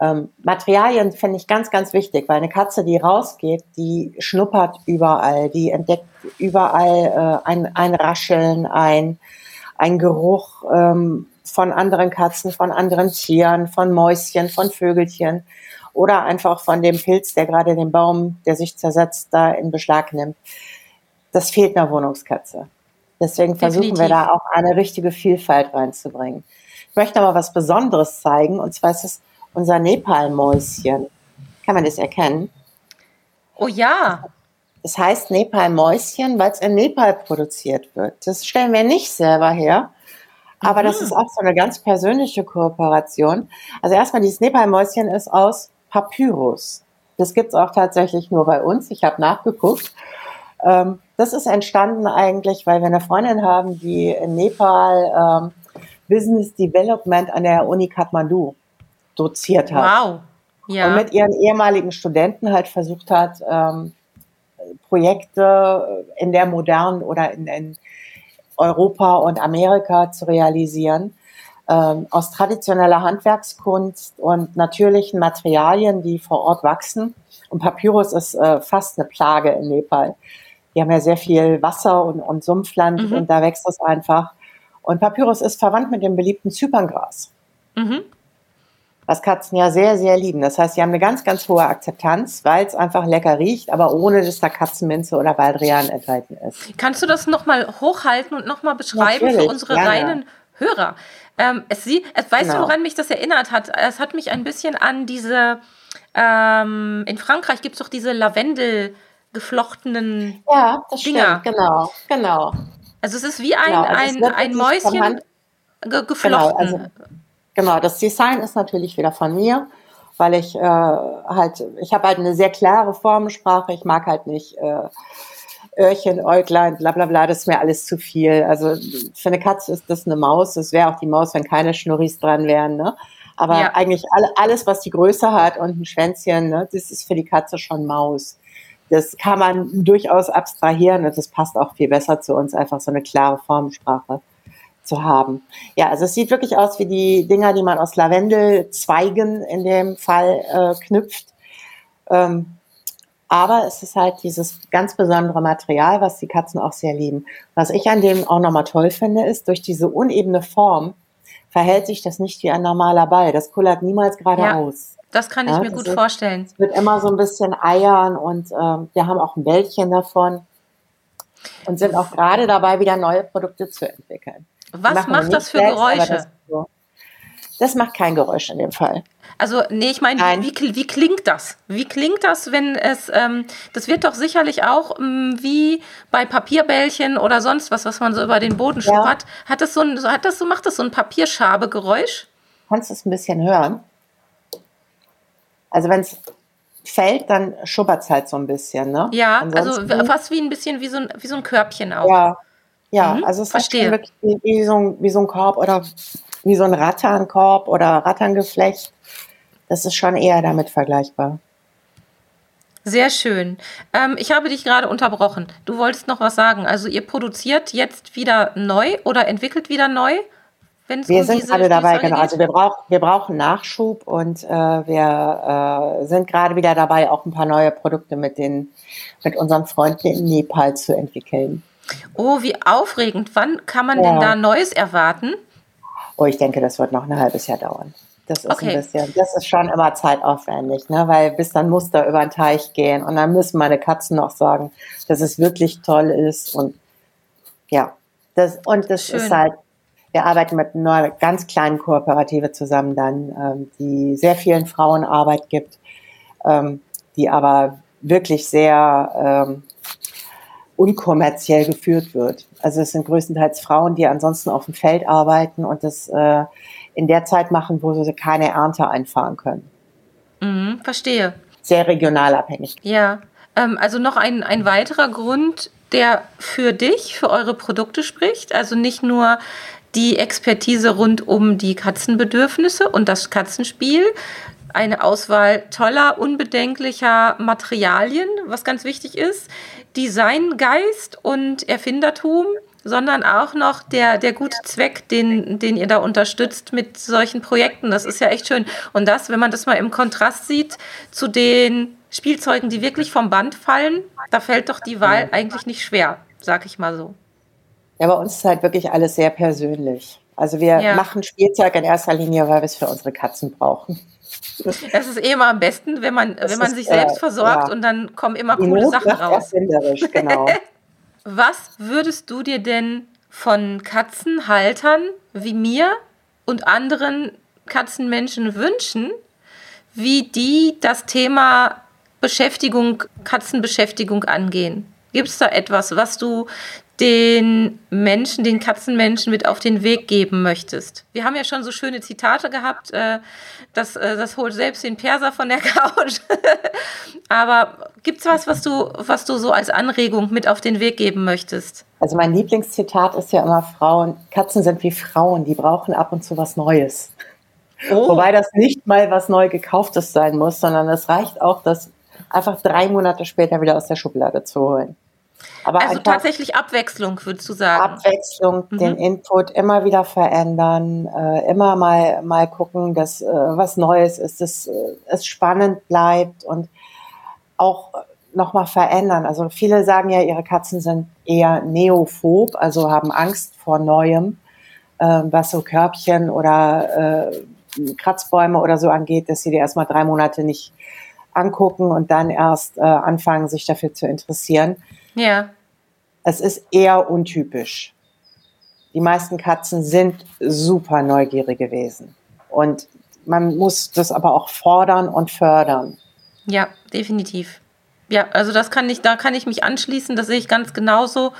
Ähm, Materialien finde ich ganz, ganz wichtig, weil eine Katze, die rausgeht, die schnuppert überall, die entdeckt überall äh, ein, ein Rascheln, ein, ein Geruch, ähm, von anderen Katzen, von anderen Tieren, von Mäuschen, von Vögelchen oder einfach von dem Pilz, der gerade den Baum, der sich zersetzt, da in Beschlag nimmt. Das fehlt einer Wohnungskatze. Deswegen versuchen Definitiv. wir da auch eine richtige Vielfalt reinzubringen. Ich möchte aber was Besonderes zeigen, und zwar ist es unser Nepalmäuschen. Kann man das erkennen? Oh ja. Es heißt Nepalmäuschen, weil es in Nepal produziert wird. Das stellen wir nicht selber her, aber mhm. das ist auch so eine ganz persönliche Kooperation. Also erstmal, dieses Nepal-Mäuschen ist aus Papyrus. Das gibt's auch tatsächlich nur bei uns. Ich habe nachgeguckt. Ähm, das ist entstanden eigentlich, weil wir eine Freundin haben, die in Nepal ähm, Business Development an der Uni Kathmandu doziert hat. Wow. Ja. Und mit ihren ehemaligen Studenten halt versucht hat, ähm, Projekte in der modernen oder in, in Europa und Amerika zu realisieren. Ähm, aus traditioneller Handwerkskunst und natürlichen Materialien, die vor Ort wachsen. Und Papyrus ist äh, fast eine Plage in Nepal. Die haben ja sehr viel Wasser und, und Sumpfland mhm. und da wächst es einfach. Und Papyrus ist verwandt mit dem beliebten Zyperngras. Mhm was Katzen ja sehr, sehr lieben. Das heißt, sie haben eine ganz, ganz hohe Akzeptanz, weil es einfach lecker riecht, aber ohne, dass da Katzenminze oder Baldrian enthalten ist. Kannst du das nochmal hochhalten und nochmal beschreiben Natürlich, für unsere gerne. reinen Hörer? Ähm, es, sie, es, weißt genau. du, woran mich das erinnert hat? Es hat mich ein bisschen an diese, ähm, in Frankreich gibt es doch diese Lavendel geflochtenen ja, das Dinger. Stimmt, genau, genau. Also es ist wie ein, genau, also ein, ein Mäuschen geflochten. Genau, also Genau, das Design ist natürlich wieder von mir, weil ich äh, halt, ich habe halt eine sehr klare Formensprache. Ich mag halt nicht äh, Öhrchen, Äuglein, bla bla bla, das ist mir alles zu viel. Also für eine Katze ist das eine Maus. Es wäre auch die Maus, wenn keine Schnurris dran wären. Ne? Aber ja. eigentlich alle, alles, was die Größe hat und ein Schwänzchen, ne, das ist für die Katze schon Maus. Das kann man durchaus abstrahieren und das passt auch viel besser zu uns, einfach so eine klare Formensprache zu haben. Ja, also es sieht wirklich aus wie die Dinger, die man aus Lavendelzweigen in dem Fall äh, knüpft. Ähm, aber es ist halt dieses ganz besondere Material, was die Katzen auch sehr lieben. Was ich an dem auch nochmal toll finde, ist, durch diese unebene Form verhält sich das nicht wie ein normaler Ball. Das kullert niemals geradeaus. Ja, das kann ich ja, mir gut ist, vorstellen. Es wird immer so ein bisschen eiern und ähm, wir haben auch ein Bällchen davon und sind auch gerade dabei, wieder neue Produkte zu entwickeln. Was macht das für selbst, Geräusche? Das, so. Das macht kein Geräusch in dem Fall. Also, nee, ich meine, wie, wie, klingt das? Wie klingt das, wenn es, ähm, das wird doch sicherlich auch ähm, wie bei Papierbällchen oder sonst was, was man so über den Boden ja. schubbert. Hat das so ein, hat das so, macht das so ein Papierschabe-Geräusch? Kannst du es ein bisschen hören? Also, wenn es fällt, dann schubbert es halt so ein bisschen, ne? Ja, also Ansonsten, also fast wie ein bisschen wie so ein, wie so ein Körbchen auch. Ja, ja, mhm, also es verstehe. ist wirklich wie, wie, so ein, wie so ein Korb oder wie so ein Ratternkorb oder Ratterngeflecht. Das ist schon eher damit vergleichbar. Sehr schön. Ähm, ich habe dich gerade unterbrochen. Du wolltest noch was sagen. Also ihr produziert jetzt wieder neu oder entwickelt wieder neu? wir um sind gerade dabei, genau. Also wir, brauch, wir brauchen Nachschub und äh, wir äh, sind gerade wieder dabei, auch ein paar neue Produkte mit, den, mit unseren Freunden in Nepal zu entwickeln. Oh, wie aufregend. Wann kann man ja. denn da Neues erwarten? Oh, ich denke, das wird noch ein halbes Jahr dauern. Das ist okay. ein bisschen, das ist schon immer zeitaufwendig, ne? weil bis dann Muster über den Teich gehen und dann müssen meine Katzen noch sagen, dass es wirklich toll ist und ja, das, und das Schön. ist halt, wir arbeiten mit einer ganz kleinen Kooperative zusammen dann, ähm, die sehr vielen Frauen Arbeit gibt, ähm, die aber wirklich sehr ähm, unkommerziell geführt wird. Also es sind größtenteils Frauen, die ansonsten auf dem Feld arbeiten und das äh, in der Zeit machen, wo sie keine Ernte einfahren können. Mhm, verstehe. Sehr regional abhängig. Ja, ähm, also noch ein, ein weiterer Grund, der für dich, für eure Produkte spricht. Also nicht nur die Expertise rund um die Katzenbedürfnisse und das Katzenspiel, eine Auswahl toller, unbedenklicher Materialien, was ganz wichtig ist, Designgeist und Erfindertum, sondern auch noch der, der gute Zweck, den, den ihr da unterstützt mit solchen Projekten. Das ist ja echt schön. Und das, wenn man das mal im Kontrast sieht zu den Spielzeugen, die wirklich vom Band fallen, da fällt doch die Wahl eigentlich nicht schwer, sag ich mal so. Ja, bei uns ist halt wirklich alles sehr persönlich. Also wir ja. machen Spielzeug in erster Linie, weil wir es für unsere Katzen brauchen. Das ist eh immer am besten, wenn man, wenn man ist, sich selbst äh, versorgt ja. und dann kommen immer Die coole Not Sachen raus. Genau. Was würdest du dir denn von Katzenhaltern wie mir und anderen Katzenmenschen wünschen, wie die das Thema Beschäftigung, Katzenbeschäftigung angehen? Gibt es da etwas, was du den Menschen, den Katzenmenschen mit auf den Weg geben möchtest? Wir haben ja schon so schöne Zitate gehabt, äh, das, äh, das holt selbst den Perser von der Couch. Aber gibt es was, was du, was du so als Anregung mit auf den Weg geben möchtest? Also mein Lieblingszitat ist ja immer Frauen, Katzen sind wie Frauen, die brauchen ab und zu was Neues. Oh. Wobei das nicht mal was neu gekauftes sein muss, sondern es reicht auch, das einfach drei Monate später wieder aus der Schublade zu holen. Aber also tatsächlich Abwechslung, würdest du sagen? Abwechslung, mhm. den Input immer wieder verändern, äh, immer mal, mal gucken, dass äh, was Neues ist, dass äh, es spannend bleibt und auch nochmal verändern. Also viele sagen ja, ihre Katzen sind eher neophob, also haben Angst vor Neuem, äh, was so Körbchen oder äh, Kratzbäume oder so angeht, dass sie die erstmal drei Monate nicht angucken und dann erst äh, anfangen, sich dafür zu interessieren. Ja. Es ist eher untypisch. Die meisten Katzen sind super neugierig gewesen. Und man muss das aber auch fordern und fördern. Ja, definitiv. Ja, also das kann ich, da kann ich mich anschließen, das sehe ich ganz genauso.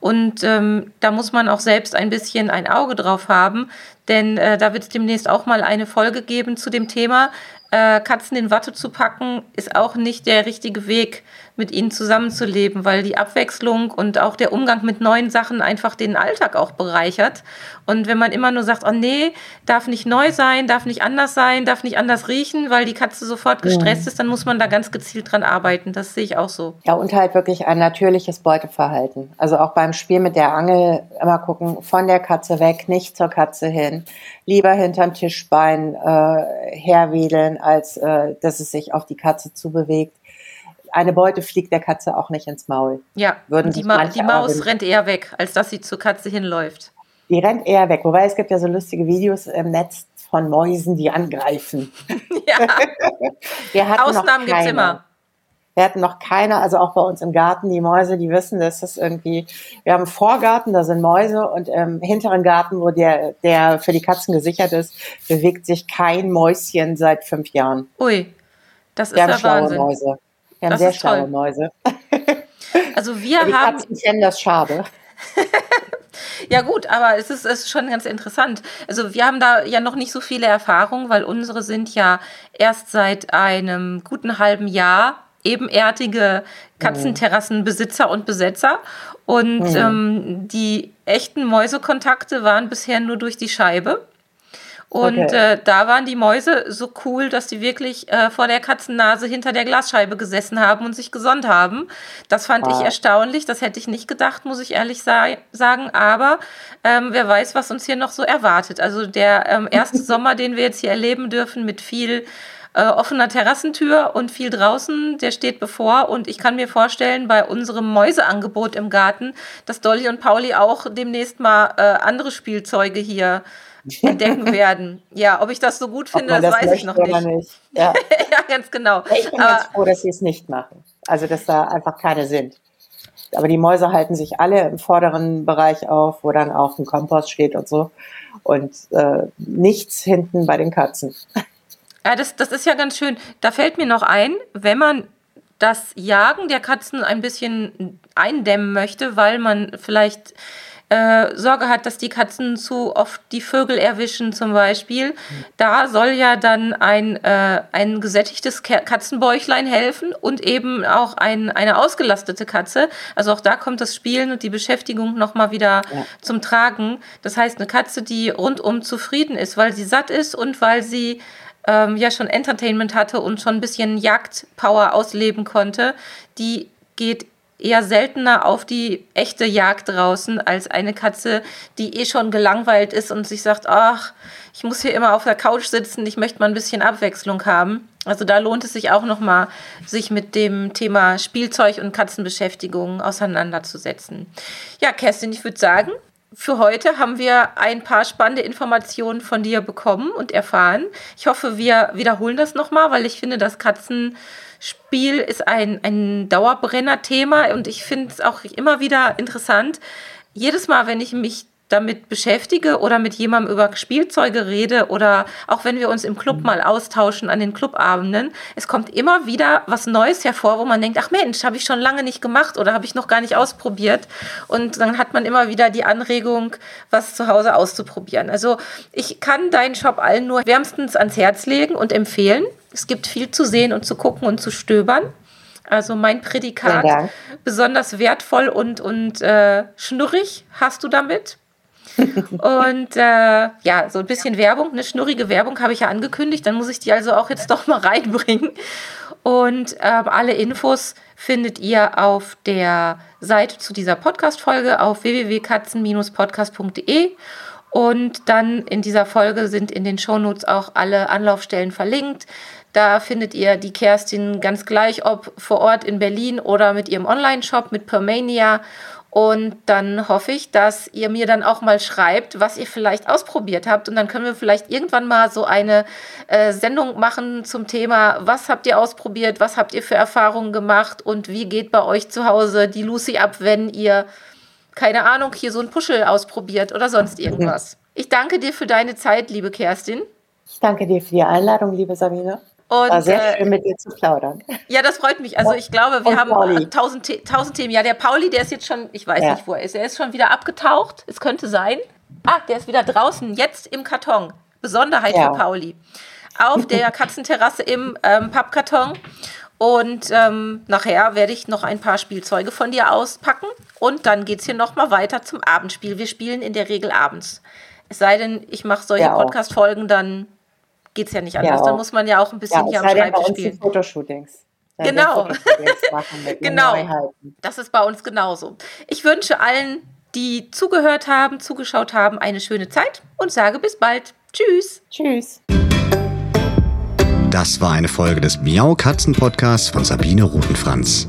Und ähm, da muss man auch selbst ein bisschen ein Auge drauf haben, denn äh, da wird es demnächst auch mal eine Folge geben zu dem Thema. Äh, Katzen in Watte zu packen, ist auch nicht der richtige Weg, mit ihnen zusammenzuleben, weil die Abwechslung und auch der Umgang mit neuen Sachen einfach den Alltag auch bereichert. Und wenn man immer nur sagt, oh nee, darf nicht neu sein, darf nicht anders sein, darf nicht anders riechen, weil die Katze sofort gestresst ja. ist, dann muss man da ganz gezielt dran arbeiten. Das sehe ich auch so. Ja, und halt wirklich ein natürliches Beuteverhalten. Also auch beim Spiel mit der Angel immer gucken, von der Katze weg, nicht zur Katze hin. Lieber hinterm Tischbein äh, herwedeln, als äh, dass es sich auf die Katze zubewegt eine Beute fliegt der Katze auch nicht ins Maul. Ja, Würden die, Ma die Maus rennt eher weg, als dass sie zur Katze hinläuft. Die rennt eher weg. Wobei es gibt ja so lustige Videos im Netz von Mäusen, die angreifen. Ja. Ausnahmen gibt es immer. Wir hatten noch keine, also auch bei uns im Garten, die Mäuse, die wissen, dass das irgendwie, wir haben einen Vorgarten, da sind Mäuse und im hinteren Garten, wo der, der für die Katzen gesichert ist, bewegt sich kein Mäuschen seit fünf Jahren. Ui, das ist Wir haben ja Wahnsinn. Mäuse. Wir haben Das sehr ist toll. schlaue Mäuse. Also wir Die haben Katzen kennen das schade. Ja gut, aber es ist, es ist schon ganz interessant. Also wir haben da ja noch nicht so viele Erfahrungen, weil unsere sind ja erst seit einem guten halben Jahr ebenerdige Katzenterrassenbesitzer und Besetzer. Und Mhm. ähm, die echten Mäusekontakte waren bisher nur durch die Scheibe. Und Okay. äh, da waren die Mäuse so cool, dass die wirklich äh, vor der Katzennase hinter der Glasscheibe gesessen haben und sich gesonnt haben. Das fand ich Wow. erstaunlich. Das hätte ich nicht gedacht, muss ich ehrlich sa sagen. Aber ähm, wer weiß, was uns hier noch so erwartet. Also der ähm, erste Sommer, den wir jetzt hier erleben dürfen, mit viel äh, offener Terrassentür und viel draußen, der steht bevor. Und ich kann mir vorstellen, bei unserem Mäuseangebot im Garten, dass Dolly und Pauli auch demnächst mal äh, andere Spielzeuge hier entdecken werden. Ja, ob ich das so gut finde, man das, weiß ich noch nicht. nicht. Ja. ja, ganz genau. Ich bin Aber, ganz froh, dass sie es nicht machen. Also, dass da einfach keine sind. Aber die Mäuse halten sich alle im vorderen Bereich auf, wo dann auch ein Kompost steht und so. Und äh, nichts hinten bei den Katzen. Ja, das, das ist ja ganz schön. Da fällt mir noch ein, wenn man das Jagen der Katzen ein bisschen eindämmen möchte, weil man vielleicht äh, Sorge hat, dass die Katzen zu oft die Vögel erwischen zum Beispiel. Da soll ja dann ein, äh, ein gesättigtes Katzenbäuchlein helfen und eben auch ein, eine ausgelastete Katze. Also auch da kommt das Spielen und die Beschäftigung nochmal wieder Ja. zum Tragen. Das heißt, eine Katze, die rundum zufrieden ist, weil sie satt ist und weil sie ähm, ja schon Entertainment hatte und schon ein bisschen Jagdpower ausleben konnte, die geht eher seltener auf die echte Jagd draußen als eine Katze, die eh schon gelangweilt ist und sich sagt, ach, ich muss hier immer auf der Couch sitzen, ich möchte mal ein bisschen Abwechslung haben. Also da lohnt es sich auch noch mal, sich mit dem Thema Spielzeug und Katzenbeschäftigung auseinanderzusetzen. Ja, Kerstin, ich würde sagen, für heute haben wir ein paar spannende Informationen von dir bekommen und erfahren. Ich hoffe, wir wiederholen das nochmal, weil ich finde, das Katzenspiel ist ein, ein Dauerbrenner-Thema und ich finde es auch immer wieder interessant. Jedes Mal, wenn ich mich damit beschäftige oder mit jemandem über Spielzeuge rede oder auch wenn wir uns im Club mal austauschen an den Clubabenden, es kommt immer wieder was Neues hervor, wo man denkt, ach Mensch, habe ich schon lange nicht gemacht oder habe ich noch gar nicht ausprobiert. Und dann hat man immer wieder die Anregung, was zu Hause auszuprobieren. Also ich kann deinen Shop allen nur wärmstens ans Herz legen und empfehlen. Es gibt viel zu sehen und zu gucken und zu stöbern. Also mein Prädikat, besonders wertvoll und, und äh, schnurrig hast du damit. Und äh, ja, so ein bisschen Werbung, eine schnurrige Werbung habe ich ja angekündigt. Dann muss ich die also auch jetzt doch mal reinbringen. Und ähm, alle Infos findet ihr auf der Seite zu dieser Podcast-Folge auf www.katzen-podcast.de. Und dann in dieser Folge sind in den Shownotes auch alle Anlaufstellen verlinkt. Da findet ihr die Kerstin ganz gleich, ob vor Ort in Berlin oder mit ihrem Online-Shop mit Permania. Und dann hoffe ich, dass ihr mir dann auch mal schreibt, was ihr vielleicht ausprobiert habt. Und dann können wir vielleicht irgendwann mal so eine äh, Sendung machen zum Thema, was habt ihr ausprobiert, was habt ihr für Erfahrungen gemacht und wie geht bei euch zu Hause die Lucy ab, wenn ihr, keine Ahnung, hier so ein Puschel ausprobiert oder sonst irgendwas. Ich danke dir für deine Zeit, liebe Kerstin. Ich danke dir für die Einladung, liebe Sabine. Und, War sehr äh, schön, mit dir zu plaudern. Ja, das freut mich. Also ich glaube, wir Und haben tausend, tausend Themen. Ja, der Pauli, der ist jetzt schon, ich weiß Ja. nicht, wo er ist. Er ist schon wieder abgetaucht. Es könnte sein. Ah, der ist wieder draußen, jetzt im Karton. Besonderheit Ja. für Pauli. Auf der Katzenterrasse im ähm, Pappkarton. Und ähm, nachher werde ich noch ein paar Spielzeuge von dir auspacken. Und dann geht es hier nochmal weiter zum Abendspiel. Wir spielen in der Regel abends. Es sei denn, ich mache solche Ja. Podcast-Folgen, dann geht es ja nicht anders. Ja, dann muss man ja auch ein bisschen Ja, hier am Schreibtisch spielen. Fotoshootings. Genau. Fotoshootings Genau. Neuheiten. Das ist bei uns genauso. Ich wünsche allen, die zugehört haben, zugeschaut haben, eine schöne Zeit und sage bis bald. Tschüss. Tschüss. Das war eine Folge des Miau Katzen Podcasts von Sabine Rutenfranz.